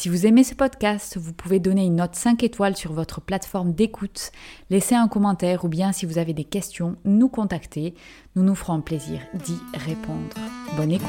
Si vous aimez ce podcast, vous pouvez donner une note 5 étoiles sur votre plateforme d'écoute, laisser un commentaire ou bien si vous avez des questions, nous contacter. Nous nous ferons plaisir d'y répondre. Bonne écoute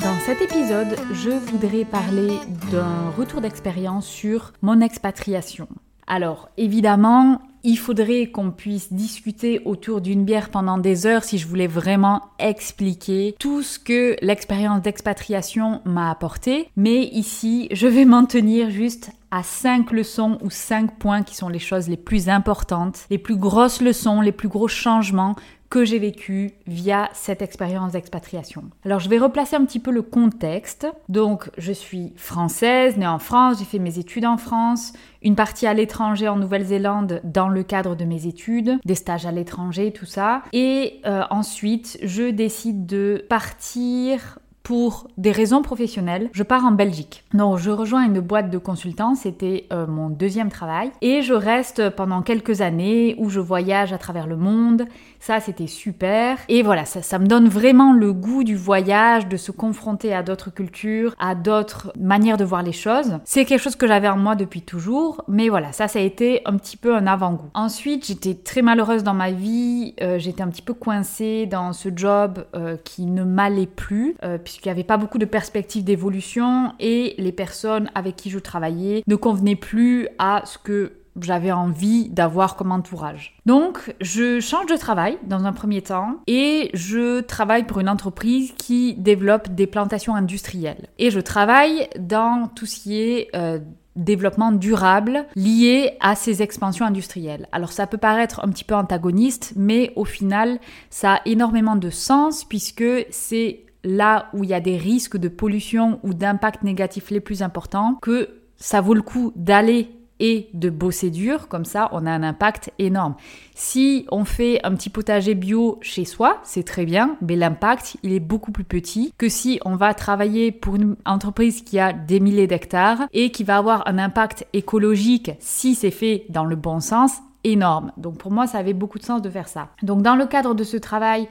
Dans cet épisode, je voudrais parler d'un retour d'expérience sur mon expatriation. Alors, évidemment, il faudrait qu'on puisse discuter autour d'une bière pendant des heures si je voulais vraiment expliquer tout ce que l'expérience d'expatriation m'a apporté. Mais ici, je vais m'en tenir juste à cinq leçons ou cinq points qui sont les choses les plus importantes, les plus grosses leçons, les plus gros changements que j'ai vécu via cette expérience d'expatriation. Alors je vais replacer un petit peu le contexte. Donc je suis française, née en France, j'ai fait mes études en France, une partie à l'étranger en Nouvelle-Zélande dans le cadre de mes études, des stages à l'étranger, tout ça. Et euh, ensuite je décide de partir pour des raisons professionnelles, je pars en Belgique. Donc je rejoins une boîte de consultants, c'était euh, mon deuxième travail, et je reste pendant quelques années où je voyage à travers le monde. Ça, c'était super. Et voilà, ça, me donne vraiment le goût du voyage, de se confronter à d'autres cultures, à d'autres manières de voir les choses. C'est quelque chose que j'avais en moi depuis toujours, mais voilà, ça, ça a été un petit peu un avant-goût. Ensuite, j'étais très malheureuse dans ma vie, euh, j'étais un petit peu coincée dans ce job euh, qui ne m'allait plus, puisqu'il n'y avait pas beaucoup de perspectives d'évolution et les personnes avec qui je travaillais ne convenaient plus à ce que j'avais envie d'avoir comme entourage. Donc, je change de travail dans un premier temps et je travaille pour une entreprise qui développe des plantations industrielles. Et je travaille dans tout ce qui est euh, développement durable lié à ces expansions industrielles. Alors ça peut paraître un petit peu antagoniste, mais au final, ça a énormément de sens puisque c'est là où il y a des risques de pollution ou d'impact négatif les plus importants, que ça vaut le coup d'aller et de bosser dur, comme ça on a un impact énorme. Si on fait un petit potager bio chez soi, c'est très bien, mais l'impact il est beaucoup plus petit que si on va travailler pour une entreprise qui a des milliers d'hectares et qui va avoir un impact écologique si c'est fait dans le bon sens énorme. Donc pour moi ça avait beaucoup de sens de faire ça. Donc dans le cadre de ce travail,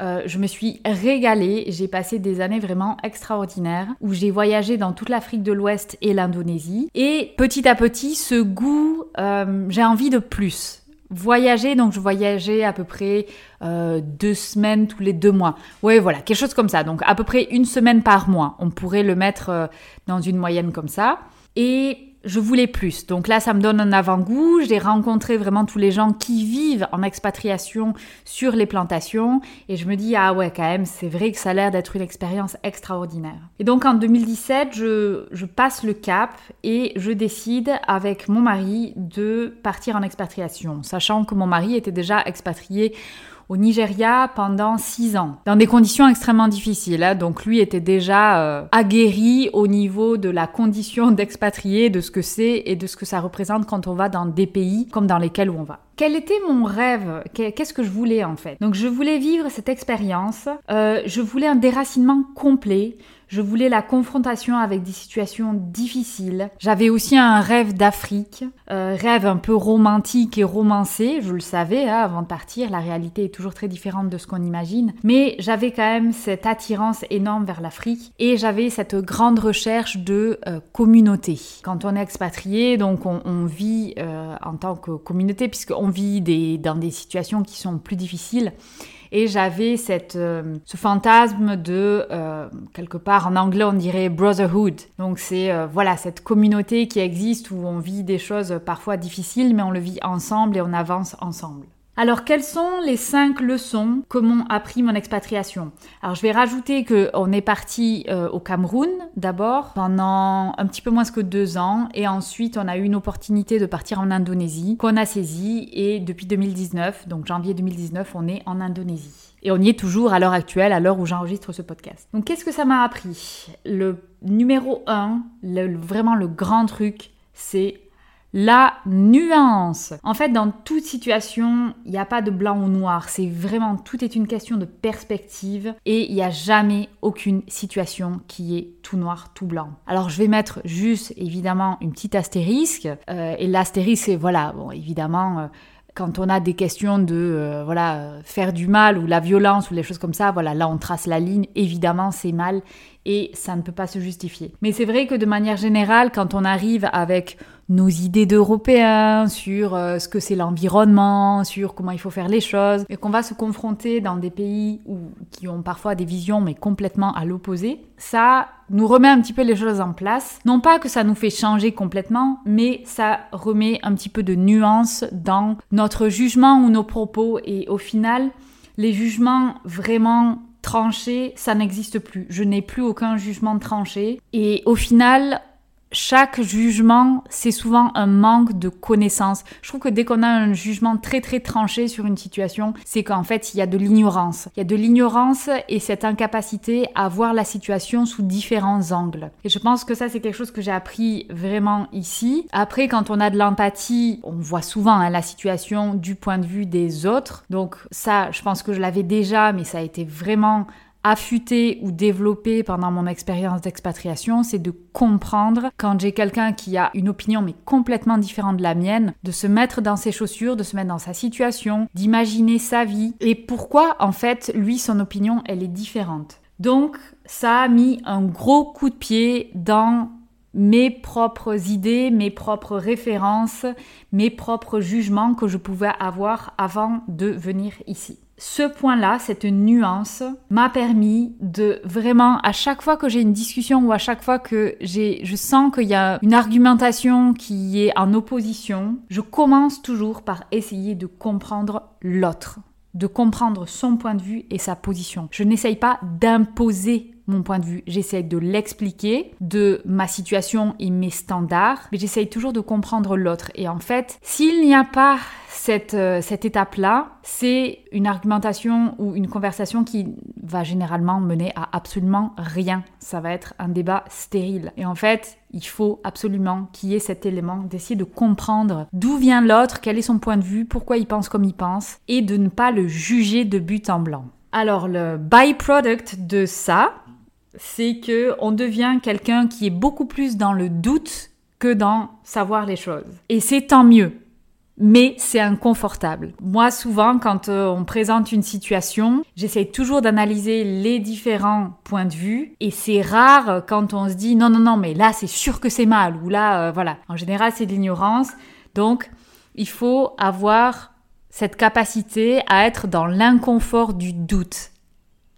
euh, je me suis régalée. J'ai passé des années vraiment extraordinaires où j'ai voyagé dans toute l'Afrique de l'Ouest et l'Indonésie. Et petit à petit, ce goût, euh, j'ai envie de plus. Voyager, donc je voyageais à peu près euh, deux semaines tous les deux mois. Ouais, voilà, quelque chose comme ça. Donc à peu près une semaine par mois. On pourrait le mettre dans une moyenne comme ça. Et je voulais plus. Donc là, ça me donne un avant-goût. J'ai rencontré vraiment tous les gens qui vivent en expatriation sur les plantations. Et je me dis, ah ouais, quand même, c'est vrai que ça a l'air d'être une expérience extraordinaire. Et donc en 2017, je, je passe le cap et je décide avec mon mari de partir en expatriation, sachant que mon mari était déjà expatrié au Nigeria pendant six ans, dans des conditions extrêmement difficiles. Hein. Donc lui était déjà euh, aguerri au niveau de la condition d'expatrié, de ce que c'est et de ce que ça représente quand on va dans des pays comme dans lesquels on va. Quel était mon rêve? Qu'est-ce que je voulais en fait? Donc je voulais vivre cette expérience, euh, je voulais un déracinement complet, je voulais la confrontation avec des situations difficiles. J'avais aussi un rêve d'Afrique, euh, rêve un peu romantique et romancé. Je le savais hein, avant de partir. La réalité est toujours très différente de ce qu'on imagine. Mais j'avais quand même cette attirance énorme vers l'Afrique et j'avais cette grande recherche de euh, communauté. Quand on est expatrié, donc on, vit en tant que communauté puisqu'on dans des situations qui sont plus difficiles. Et j'avais cette, euh, ce fantasme de, euh, quelque part en anglais on dirait brotherhood. Donc c'est euh, voilà cette communauté qui existe où on vit des choses parfois difficiles, mais on le vit ensemble et on avance ensemble. Alors, quelles sont les cinq leçons que m'ont appris mon expatriation? Alors, je vais rajouter qu'on est parti euh, au Cameroun d'abord pendant un petit peu moins que deux ans et ensuite on a eu une opportunité de partir en Indonésie qu'on a saisie et depuis 2019, donc janvier 2019, on est en Indonésie. Et on y est toujours à l'heure actuelle, à l'heure où j'enregistre ce podcast. Donc qu'est-ce que ça m'a appris? Le numéro un, vraiment le grand truc, c'est la nuance. En fait, dans toute situation, il n'y a pas de blanc ou noir. C'est vraiment, tout est une question de perspective et il n'y a jamais aucune situation qui est tout noir, tout blanc. Alors, je vais mettre juste, évidemment, une petite astérisque. Euh, et l'astérisque, c'est, voilà, bon, évidemment... Euh, quand on a des questions de euh, voilà faire du mal ou la violence ou les choses comme ça, voilà là on trace la ligne. Évidemment c'est mal et ça ne peut pas se justifier. Mais c'est vrai que de manière générale, quand on arrive avec nos idées d'Européens sur euh, ce que c'est l'environnement, sur comment il faut faire les choses, et qu'on va se confronter dans des pays qui ont parfois des visions mais complètement à l'opposé, ça nous remet un petit peu les choses en place. Non pas que ça nous fait changer complètement, mais ça remet un petit peu de nuance dans notre jugement ou nos propos, et au final, les jugements vraiment tranchés, ça n'existe plus. Je n'ai plus aucun jugement tranché. Et au final, chaque jugement, c'est souvent un manque de connaissance. Je trouve que dès qu'on a un jugement très très tranché sur une situation, c'est qu'en fait, il y a de l'ignorance. Il y a de l'ignorance et cette incapacité à voir la situation sous différents angles. Et je pense que ça, c'est quelque chose que j'ai appris vraiment ici. Après, quand on a de l'empathie, on voit souvent hein, la situation du point de vue des autres. Donc ça, je pense que je l'avais déjà, mais ça a été vraiment affûter ou développer pendant mon expérience d'expatriation, c'est de comprendre quand j'ai quelqu'un qui a une opinion mais complètement différente de la mienne, de se mettre dans ses chaussures, de se mettre dans sa situation, d'imaginer sa vie et pourquoi en fait lui son opinion elle est différente. Donc ça a mis un gros coup de pied dans mes propres idées, mes propres références, mes propres jugements que je pouvais avoir avant de venir ici ce point-là, cette nuance, m'a permis de vraiment, à chaque fois que j'ai une discussion ou à chaque fois que j'ai, je sens qu'il y a une argumentation qui est en opposition, je commence toujours par essayer de comprendre l'autre, de comprendre son point de vue et sa position. Je n'essaye pas d'imposer mon point de vue. J'essaye de l'expliquer, de ma situation et mes standards, mais j'essaye toujours de comprendre l'autre. Et en fait, s'il n'y a pas cette, euh, cette étape-là, c'est une argumentation ou une conversation qui va généralement mener à absolument rien. Ça va être un débat stérile. Et en fait, il faut absolument qu'il y ait cet élément d'essayer de comprendre d'où vient l'autre, quel est son point de vue, pourquoi il pense comme il pense, et de ne pas le juger de but en blanc. Alors le byproduct de ça, c'est que on devient quelqu'un qui est beaucoup plus dans le doute que dans savoir les choses. Et c'est tant mieux. Mais c'est inconfortable. Moi, souvent, quand euh, on présente une situation, j'essaie toujours d'analyser les différents points de vue. Et c'est rare quand on se dit non, non, non, mais là, c'est sûr que c'est mal. Ou là, euh, voilà. En général, c'est de l'ignorance. Donc, il faut avoir cette capacité à être dans l'inconfort du doute.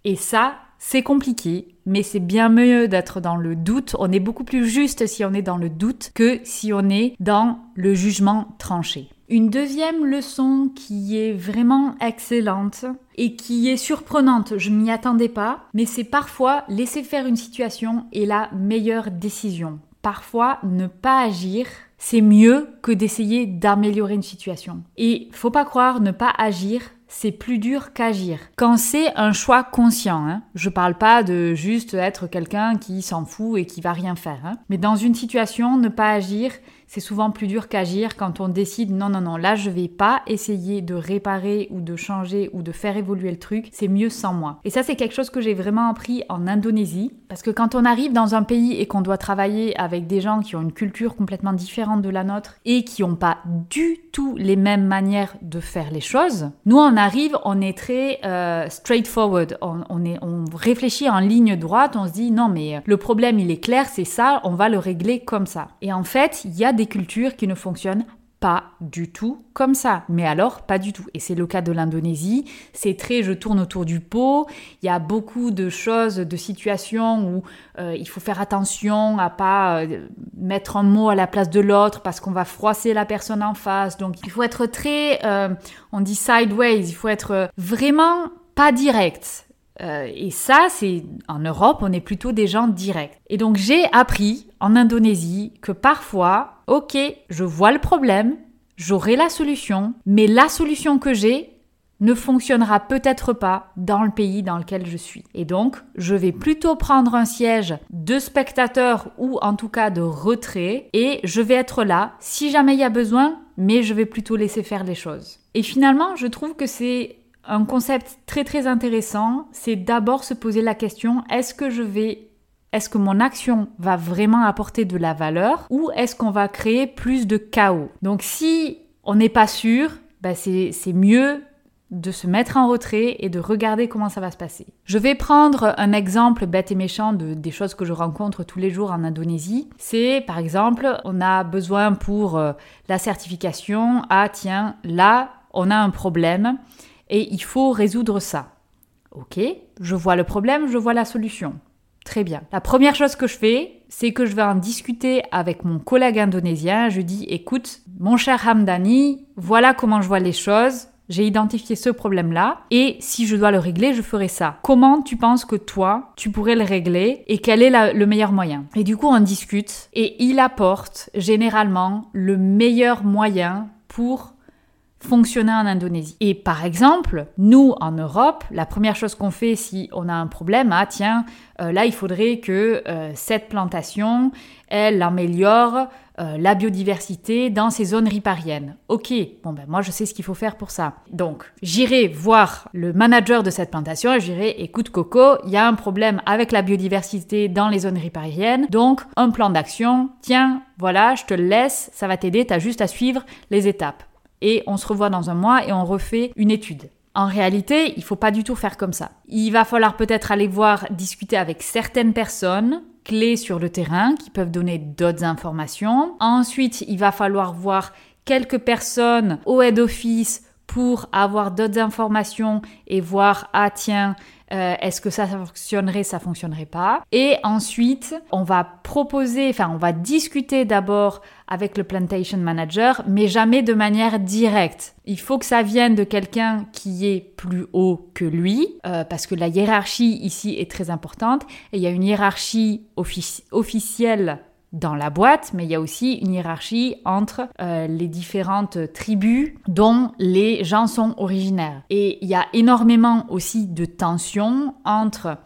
Et ça, c'est compliqué, mais c'est bien mieux d'être dans le doute. On est beaucoup plus juste si on est dans le doute que si on est dans le jugement tranché. Une deuxième leçon qui est vraiment excellente et qui est surprenante, je m'y attendais pas, mais c'est parfois laisser faire une situation est la meilleure décision. Parfois, ne pas agir, c'est mieux que d'essayer d'améliorer une situation. Et faut pas croire, ne pas agir, c'est plus dur qu'agir. Quand c'est un choix conscient, hein, je parle pas de juste être quelqu'un qui s'en fout et qui va rien faire, hein, mais dans une situation, ne pas agir, c'est souvent plus dur qu'agir quand on décide non, non, non, là je vais pas essayer de réparer ou de changer ou de faire évoluer le truc, c'est mieux sans moi. Et ça, c'est quelque chose que j'ai vraiment appris en Indonésie parce que quand on arrive dans un pays et qu'on doit travailler avec des gens qui ont une culture complètement différente de la nôtre et qui n'ont pas du tout les mêmes manières de faire les choses, nous on arrive, on est très euh, straightforward, on, on, réfléchit en ligne droite, on se dit non mais le problème il est clair, c'est ça, on va le régler comme ça. Et en fait, il y a des cultures qui ne fonctionnent pas du tout comme ça. Mais alors, pas du tout. Et c'est le cas de l'Indonésie. C'est très je tourne autour du pot. Il y a beaucoup de choses, de situations où euh, il faut faire attention à pas euh, mettre un mot à la place de l'autre parce qu'on va froisser la personne en face. Donc il faut être très, euh, on dit sideways, il faut être vraiment pas direct. Et ça, c'est en Europe, on est plutôt des gens directs. Et donc j'ai appris en Indonésie que parfois, ok, je vois le problème, j'aurai la solution, mais la solution que j'ai ne fonctionnera peut-être pas dans le pays dans lequel je suis. Et donc, je vais plutôt prendre un siège de spectateur ou en tout cas de retrait et je vais être là si jamais il y a besoin, mais je vais plutôt laisser faire les choses. Et finalement, je trouve que c'est un concept très très intéressant, c'est d'abord se poser la question est-ce que je vais est-ce que mon action va vraiment apporter de la valeur ou est-ce qu'on va créer plus de chaos? Donc si on n'est pas sûr, bah c'est mieux de se mettre en retrait et de regarder comment ça va se passer. Je vais prendre un exemple bête et méchant de, des choses que je rencontre tous les jours en Indonésie. C'est par exemple, on a besoin pour euh, la certification, ah tiens, là, on a un problème et il faut résoudre ça. Ok, je vois le problème, je vois la solution. Très bien. La première chose que je fais, c'est que je vais en discuter avec mon collègue indonésien. Je dis, écoute, mon cher Hamdani, voilà comment je vois les choses. J'ai identifié ce problème-là et si je dois le régler, je ferai ça. Comment tu penses que toi, tu pourrais le régler et quel est le meilleur moyen? Et du coup, on discute et il apporte généralement le meilleur moyen pour fonctionner en Indonésie. Et par exemple, nous en Europe, la première chose qu'on fait si on a un problème, ah tiens, euh, là il faudrait que euh, cette plantation, elle améliore euh, la biodiversité dans ces zones ripariennes. Ok, bon ben moi je sais ce qu'il faut faire pour ça. Donc j'irai voir le manager de cette plantation et j'irai, écoute Coco, il y a un problème avec la biodiversité dans les zones ripariennes, donc un plan d'action, tiens, voilà, je te le laisse, ça va t'aider, tu as juste à suivre les étapes et on se revoit dans un mois et on refait une étude. En réalité, il faut pas du tout faire comme ça. Il va falloir peut-être aller voir, discuter avec certaines personnes clés sur le terrain qui peuvent donner d'autres informations. Ensuite, il va falloir voir quelques personnes au head office pour avoir d'autres informations et voir, ah tiens, euh, est-ce que ça fonctionnerait, ça fonctionnerait pas? Et ensuite, on va proposer, enfin, on va discuter d'abord avec le plantation manager, mais jamais de manière directe. Il faut que ça vienne de quelqu'un qui est plus haut que lui, euh, parce que la hiérarchie ici est très importante. Et il y a une hiérarchie officielle dans la boîte, mais il y a aussi une hiérarchie entre euh, les différentes tribus dont les gens sont originaires. Et il y a énormément aussi de tensions entre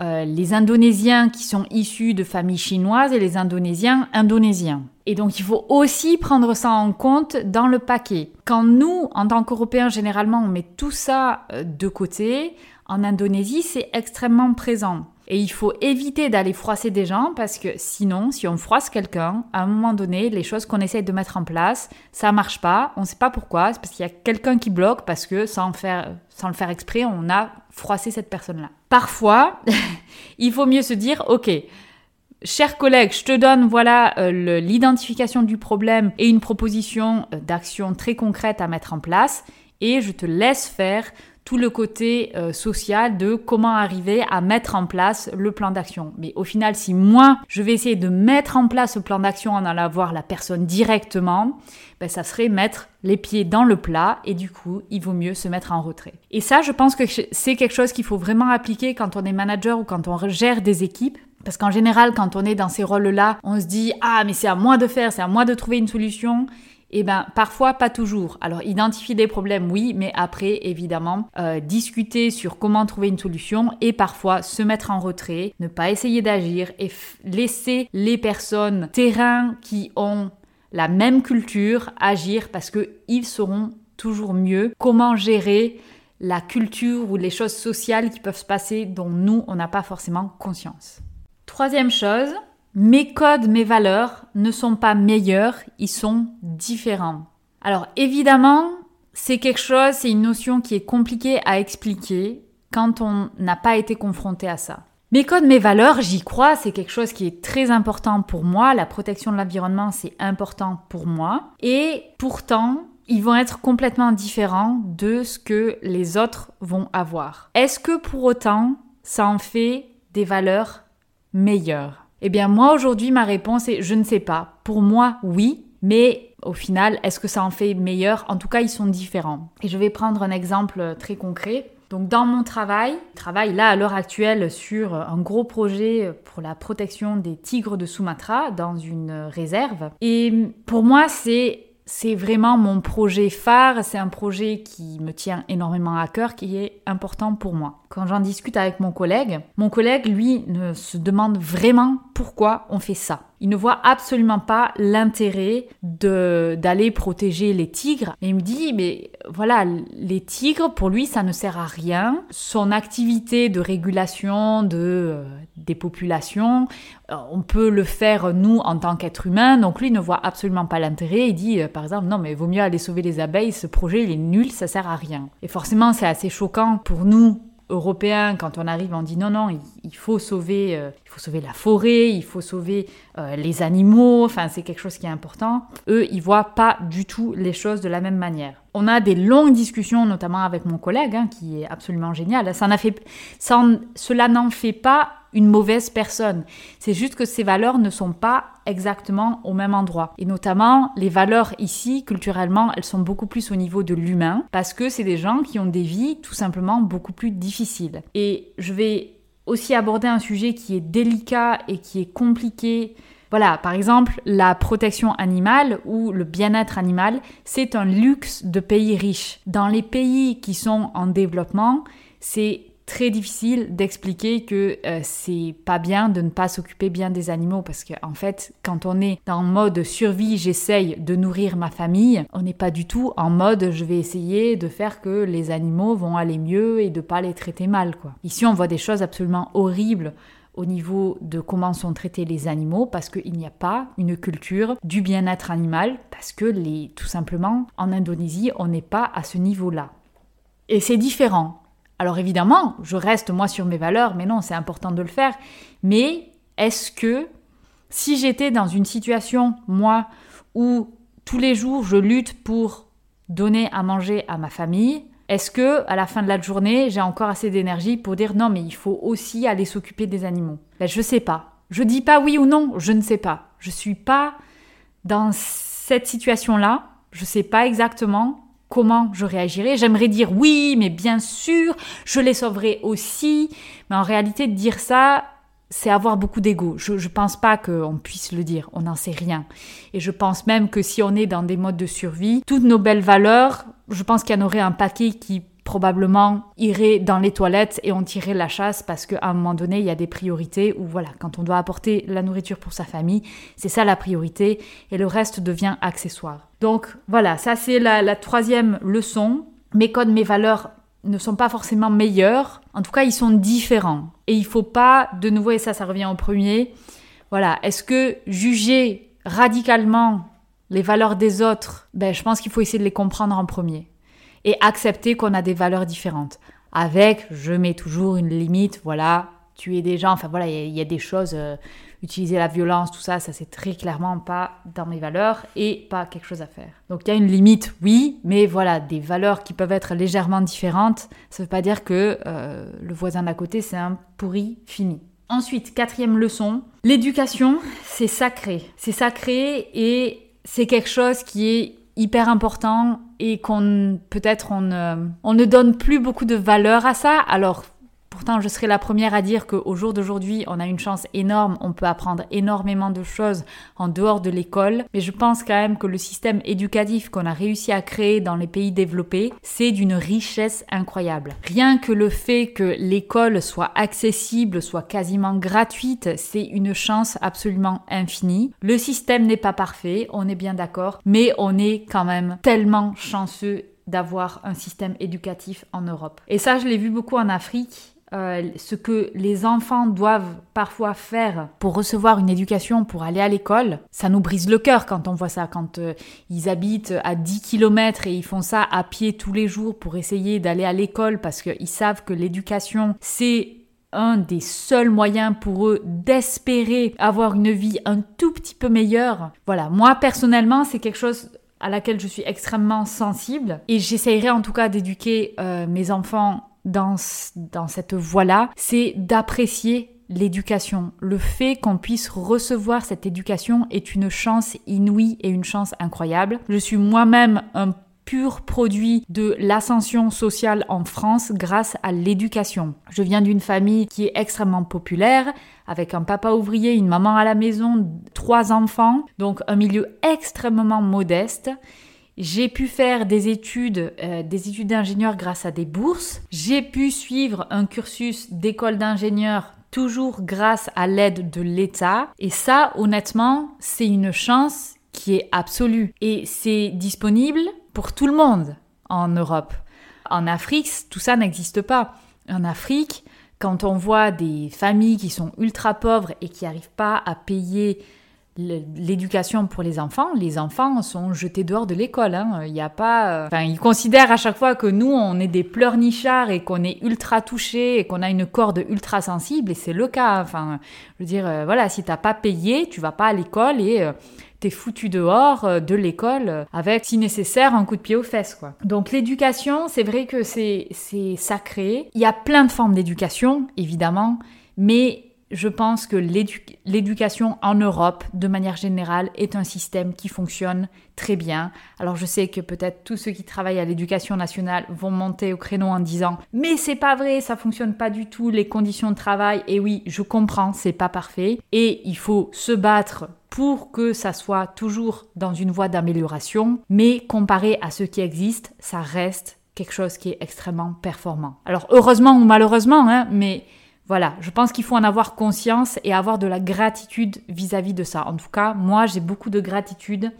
euh, les Indonésiens qui sont issus de familles chinoises et les Indonésiens indonésiens. Et donc il faut aussi prendre ça en compte dans le paquet. Quand nous, en tant qu'Européens, généralement, on met tout ça euh, de côté, en Indonésie, c'est extrêmement présent. Et il faut éviter d'aller froisser des gens parce que sinon, si on froisse quelqu'un, à un moment donné, les choses qu'on essaye de mettre en place, ça marche pas. On ne sait pas pourquoi. C'est parce qu'il y a quelqu'un qui bloque parce que sans, le faire exprès, on a froissé cette personne-là. Parfois, il faut mieux se dire, ok, Cher collègue, je te donne voilà euh, l'identification du problème et une proposition euh, d'action très concrète à mettre en place et je te laisse faire tout le côté euh, social de comment arriver à mettre en place le plan d'action. Mais au final, si moi, je vais essayer de mettre en place le plan d'action en allant voir la personne directement, ben, ça serait mettre les pieds dans le plat et du coup, il vaut mieux se mettre en retrait. Et ça, je pense que c'est quelque chose qu'il faut vraiment appliquer quand on est manager ou quand on gère des équipes. Parce qu'en général, quand on est dans ces rôles-là, on se dit Ah, mais c'est à moi de faire, c'est à moi de trouver une solution. Eh bien, parfois, pas toujours. Alors, identifier des problèmes, oui, mais après, évidemment, euh, discuter sur comment trouver une solution et parfois se mettre en retrait, ne pas essayer d'agir et laisser les personnes terrain qui ont la même culture agir parce qu'ils sauront toujours mieux comment gérer la culture ou les choses sociales qui peuvent se passer dont nous, on n'a pas forcément conscience. Troisième chose, mes codes, mes valeurs ne sont pas meilleurs, ils sont différents. Alors évidemment, c'est quelque chose, c'est une notion qui est compliquée à expliquer quand on n'a pas été confronté à ça. Mes codes, mes valeurs, j'y crois, c'est quelque chose qui est très important pour moi. La protection de l'environnement, c'est important pour moi. Et pourtant, ils vont être complètement différents de ce que les autres vont avoir. Est-ce que pour autant, ça en fait des valeurs meilleures? Eh bien moi aujourd'hui ma réponse est je ne sais pas. Pour moi oui, mais au final est-ce que ça en fait meilleur? En tout cas ils sont différents. Et je vais prendre un exemple très concret. Donc dans mon travail, je travaille là à l'heure actuelle sur un gros projet pour la protection des tigres de Sumatra dans une réserve. Et pour moi c'est c'est vraiment mon projet phare, c'est un projet qui me tient énormément à cœur, qui est important pour moi. Quand j'en discute avec mon collègue, mon collègue, lui, se demande vraiment pourquoi on fait ça. Il ne voit absolument pas l'intérêt d'aller protéger les tigres. Et il me dit, mais voilà, les tigres, pour lui, ça ne sert à rien. Son activité de régulation de, euh, des populations, euh, on peut le faire nous en tant qu'être humain. Donc lui ne voit absolument pas l'intérêt. Il dit, euh, par exemple, non, mais vaut mieux aller sauver les abeilles. Ce projet, il est nul, ça sert à rien. Et forcément, c'est assez choquant pour nous européens, quand on arrive, on dit non, non, il, faut sauver, euh, il faut sauver la forêt, il faut sauver euh, les animaux, enfin c'est quelque chose qui est important. Eux, ils voient pas du tout les choses de la même manière. On a des longues discussions, notamment avec mon collègue, hein, qui est absolument génial. Ça cela n'en fait pas une mauvaise personne. C'est juste que ces valeurs ne sont pas exactement au même endroit. Et notamment, les valeurs ici, culturellement, elles sont beaucoup plus au niveau de l'humain, parce que c'est des gens qui ont des vies tout simplement beaucoup plus difficiles. Et je vais aussi aborder un sujet qui est délicat et qui est compliqué. Voilà, par exemple, la protection animale ou le bien-être animal, c'est un luxe de pays riches. Dans les pays qui sont en développement, c'est très difficile d'expliquer que euh, c'est pas bien de ne pas s'occuper bien des animaux parce que en fait quand on est dans mode survie j'essaye de nourrir ma famille on n'est pas du tout en mode je vais essayer de faire que les animaux vont aller mieux et de pas les traiter mal quoi ici on voit des choses absolument horribles au niveau de comment sont traités les animaux parce qu'il n'y a pas une culture du bien-être animal parce que les tout simplement en Indonésie on n'est pas à ce niveau là et c'est différent alors évidemment, je reste moi sur mes valeurs, mais non, c'est important de le faire. Mais est-ce que si j'étais dans une situation, moi, où tous les jours je lutte pour donner à manger à ma famille, est-ce que à la fin de la journée, j'ai encore assez d'énergie pour dire non, mais il faut aussi aller s'occuper des animaux? Ben, Je sais pas. Je dis pas oui ou non, je ne sais pas. Je suis pas dans cette situation-là. Je sais pas exactement comment je réagirais. J'aimerais dire oui, mais bien sûr, je les sauverai aussi. Mais en réalité, dire ça, c'est avoir beaucoup d'ego. Je ne pense pas qu'on puisse le dire, on n'en sait rien. Et je pense même que si on est dans des modes de survie, toutes nos belles valeurs, je pense qu'il y en aurait un paquet qui probablement irait dans les toilettes et on tirerait la chasse parce qu'à un moment donné, il y a des priorités où voilà, quand on doit apporter la nourriture pour sa famille, c'est ça la priorité et le reste devient accessoire. Donc voilà, ça c'est la, troisième leçon. Mes codes, mes valeurs ne sont pas forcément meilleurs. En tout cas, ils sont différents. Et il faut pas, de nouveau, et ça, ça revient au premier, voilà, est-ce que juger radicalement les valeurs des autres, ben, je pense qu'il faut essayer de les comprendre en premier et accepter qu'on a des valeurs différentes. Avec, je mets toujours une limite, voilà, tuer des gens, enfin voilà, il y, a des choses, euh, utiliser la violence, tout ça, ça c'est très clairement pas dans mes valeurs et pas quelque chose à faire. Donc il y a une limite, oui, mais voilà, des valeurs qui peuvent être légèrement différentes, ça veut pas dire que euh, le voisin d'à côté c'est un pourri fini. Ensuite, quatrième leçon, l'éducation, c'est sacré. C'est sacré et c'est quelque chose qui est hyper important et qu'on peut-être on, on ne donne plus beaucoup de valeur à ça. Alors Pourtant, je serai la première à dire qu'au jour d'aujourd'hui, on a une chance énorme, on peut apprendre énormément de choses en dehors de l'école, mais je pense quand même que le système éducatif qu'on a réussi à créer dans les pays développés, c'est d'une richesse incroyable. Rien que le fait que l'école soit accessible, soit quasiment gratuite, c'est une chance absolument infinie. Le système n'est pas parfait, on est bien d'accord, mais on est quand même tellement chanceux d'avoir un système éducatif en Europe. Et ça, je l'ai vu beaucoup en Afrique euh, ce que les enfants doivent parfois faire pour recevoir une éducation, pour aller à l'école, ça nous brise le cœur quand on voit ça, quand euh, ils habitent à 10 km et ils font ça à pied tous les jours pour essayer d'aller à l'école parce qu'ils savent que l'éducation, c'est un des seuls moyens pour eux d'espérer avoir une vie un tout petit peu meilleure. Voilà, moi personnellement, c'est quelque chose à laquelle je suis extrêmement sensible et j'essayerai en tout cas d'éduquer euh, mes enfants dans, cette voie-là, c'est d'apprécier l'éducation. Le fait qu'on puisse recevoir cette éducation est une chance inouïe et une chance incroyable. Je suis moi-même un pur produit de l'ascension sociale en France grâce à l'éducation. Je viens d'une famille qui est extrêmement populaire, avec un papa ouvrier, une maman à la maison, trois enfants, donc un milieu extrêmement modeste. J'ai pu faire des études, euh, des études d'ingénieur grâce à des bourses. J'ai pu suivre un cursus d'école d'ingénieur toujours grâce à l'aide de l'État. Et ça, honnêtement, c'est une chance qui est absolue. Et c'est disponible pour tout le monde en Europe. En Afrique, tout ça n'existe pas. En Afrique, quand on voit des familles qui sont ultra pauvres et qui n'arrivent pas à payer l'éducation pour les enfants, les enfants sont jetés dehors de l'école. Hein. Il n'y a pas. Euh, enfin, ils considèrent à chaque fois que nous, on est des pleurnichards et qu'on est ultra touchés et qu'on a une corde ultra sensible. Et c'est le cas. Enfin, je veux dire, euh, voilà, si t'as pas payé, tu vas pas à l'école et euh, t'es foutu dehors de l'école avec, si nécessaire, un coup de pied aux fesses, quoi. Donc l'éducation, c'est vrai que c'est c'est sacré. Il y a plein de formes d'éducation, évidemment, mais je pense que l'éducation en Europe, de manière générale, est un système qui fonctionne très bien. Alors je sais que peut-être tous ceux qui travaillent à l'éducation nationale vont monter au créneau en disant "Mais c'est pas vrai, ça fonctionne pas du tout les conditions de travail." Et oui, je comprends, c'est pas parfait et il faut se battre pour que ça soit toujours dans une voie d'amélioration, mais comparé à ce qui existe, ça reste quelque chose qui est extrêmement performant. Alors heureusement ou malheureusement, hein, mais voilà, je pense qu'il faut en avoir conscience et avoir de la gratitude vis-à-vis de ça. En tout cas, moi, j'ai beaucoup de gratitude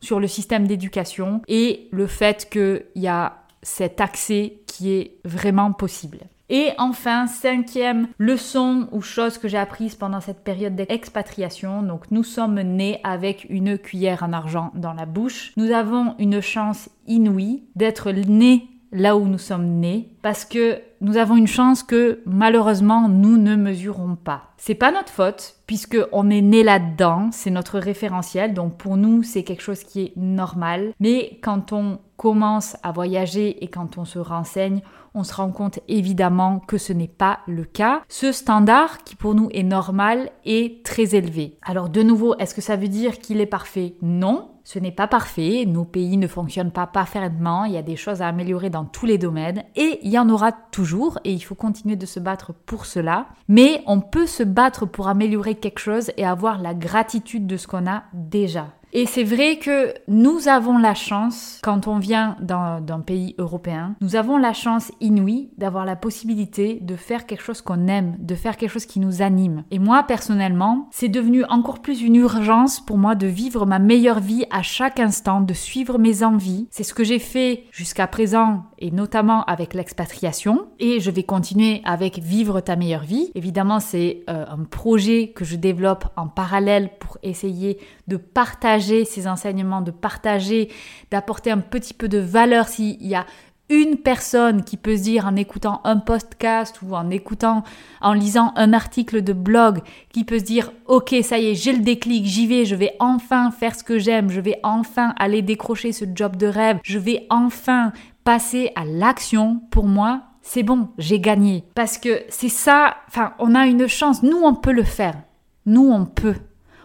sur le système d'éducation et le fait qu'il y a cet accès qui est vraiment possible. Et enfin, cinquième leçon ou chose que j'ai apprise pendant cette période d'expatriation. Donc, nous sommes nés avec une cuillère en argent dans la bouche. Nous avons une chance inouïe d'être nés là où nous sommes nés parce que nous avons une chance que malheureusement nous ne mesurons pas. C'est pas notre faute puisque on est né là-dedans, c'est notre référentiel donc pour nous c'est quelque chose qui est normal. Mais quand on commence à voyager et quand on se renseigne, on se rend compte évidemment que ce n'est pas le cas. Ce standard qui pour nous est normal est très élevé. Alors de nouveau, est-ce que ça veut dire qu'il est parfait? Non, ce n'est pas parfait, nos pays ne fonctionnent pas parfaitement, il y a des choses à améliorer dans tous les domaines et il y en aura toujours et il faut continuer de se battre pour cela. Mais on peut se battre pour améliorer quelque chose et avoir la gratitude de ce qu'on a déjà. Et c'est vrai que nous avons la chance, quand on vient d'un pays européen, nous avons la chance inouïe d'avoir la possibilité de faire quelque chose qu'on aime, de faire quelque chose qui nous anime. Et moi, personnellement, c'est devenu encore plus une urgence pour moi de vivre ma meilleure vie à chaque instant, de suivre mes envies. C'est ce que j'ai fait jusqu'à présent et notamment avec l'expatriation. Et je vais continuer avec Vivre ta meilleure vie. Évidemment, c'est euh, un projet que je développe en parallèle pour essayer de partager ces enseignements, de partager, d'apporter un petit peu de valeur. S'il y a une personne qui peut se dire en écoutant un podcast ou en écoutant, en lisant un article de blog, qui peut se dire ok ça y est j'ai le déclic, j'y vais, je vais enfin faire ce que j'aime, je vais enfin aller décrocher ce job de rêve, je vais enfin passer à l'action, pour moi c'est bon, j'ai gagné. Parce que c'est ça, enfin on a une chance, nous on peut le faire, nous on peut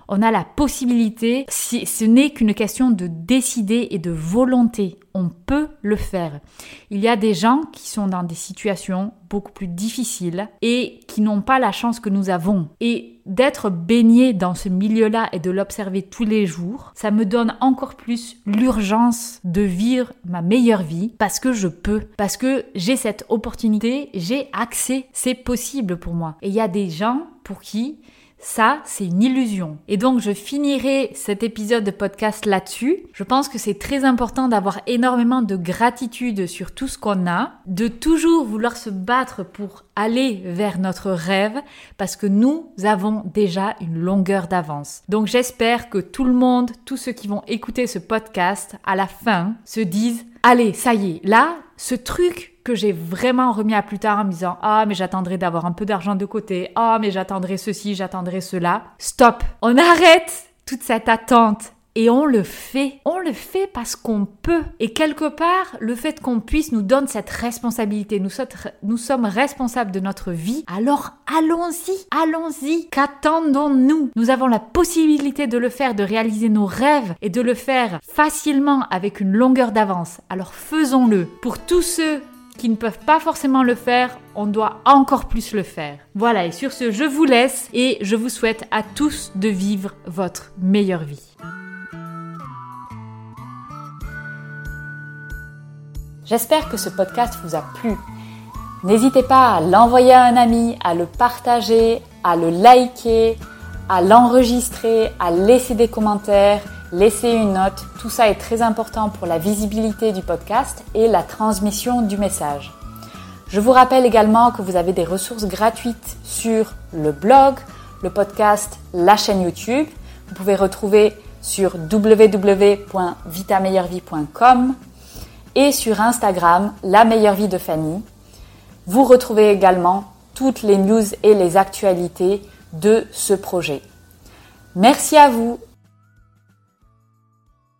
on a la possibilité, si ce n'est qu'une question de décider et de volonté, on peut le faire. Il y a des gens qui sont dans des situations beaucoup plus difficiles et qui n'ont pas la chance que nous avons. Et d'être baigné dans ce milieu-là et de l'observer tous les jours, ça me donne encore plus l'urgence de vivre ma meilleure vie parce que je peux, parce que j'ai cette opportunité, j'ai accès, c'est possible pour moi. Et il y a des gens pour qui ça, c'est une illusion. Et donc, je finirai cet épisode de podcast là-dessus. Je pense que c'est très important d'avoir énormément de gratitude sur tout ce qu'on a, de toujours vouloir se battre pour aller vers notre rêve, parce que nous avons déjà une longueur d'avance. Donc, j'espère que tout le monde, tous ceux qui vont écouter ce podcast, à la fin, se disent, allez, ça y est, là, ce truc que j'ai vraiment remis à plus tard en me disant ah mais j'attendrai d'avoir un peu d'argent de côté, ah mais j'attendrai ceci, j'attendrai cela. Stop. On arrête toute cette attente et on le fait. On le fait parce qu'on peut. Et quelque part, le fait qu'on puisse nous donne cette responsabilité. Nous, nous sommes responsables de notre vie. Alors allons-y, allons-y. Qu'attendons-nous? Nous avons la possibilité de le faire, de réaliser nos rêves et de le faire facilement avec une longueur d'avance. Alors faisons-le. Pour tous ceux qui ne peuvent pas forcément le faire, on doit encore plus le faire. Voilà, et sur ce, je vous laisse et je vous souhaite à tous de vivre votre meilleure vie. J'espère que ce podcast vous a plu. N'hésitez pas à l'envoyer à un ami, à le partager, à le liker, à l'enregistrer, à laisser des commentaires, laisser une note. Tout ça est très important pour la visibilité du podcast et la transmission du message. Je vous rappelle également que vous avez des ressources gratuites sur le blog, le podcast, la chaîne YouTube. Vous pouvez retrouver sur www.vitameilleurvie.com et sur Instagram, la meilleure vie de Fanny. Vous retrouvez également toutes les news et les actualités de ce projet. Merci à vous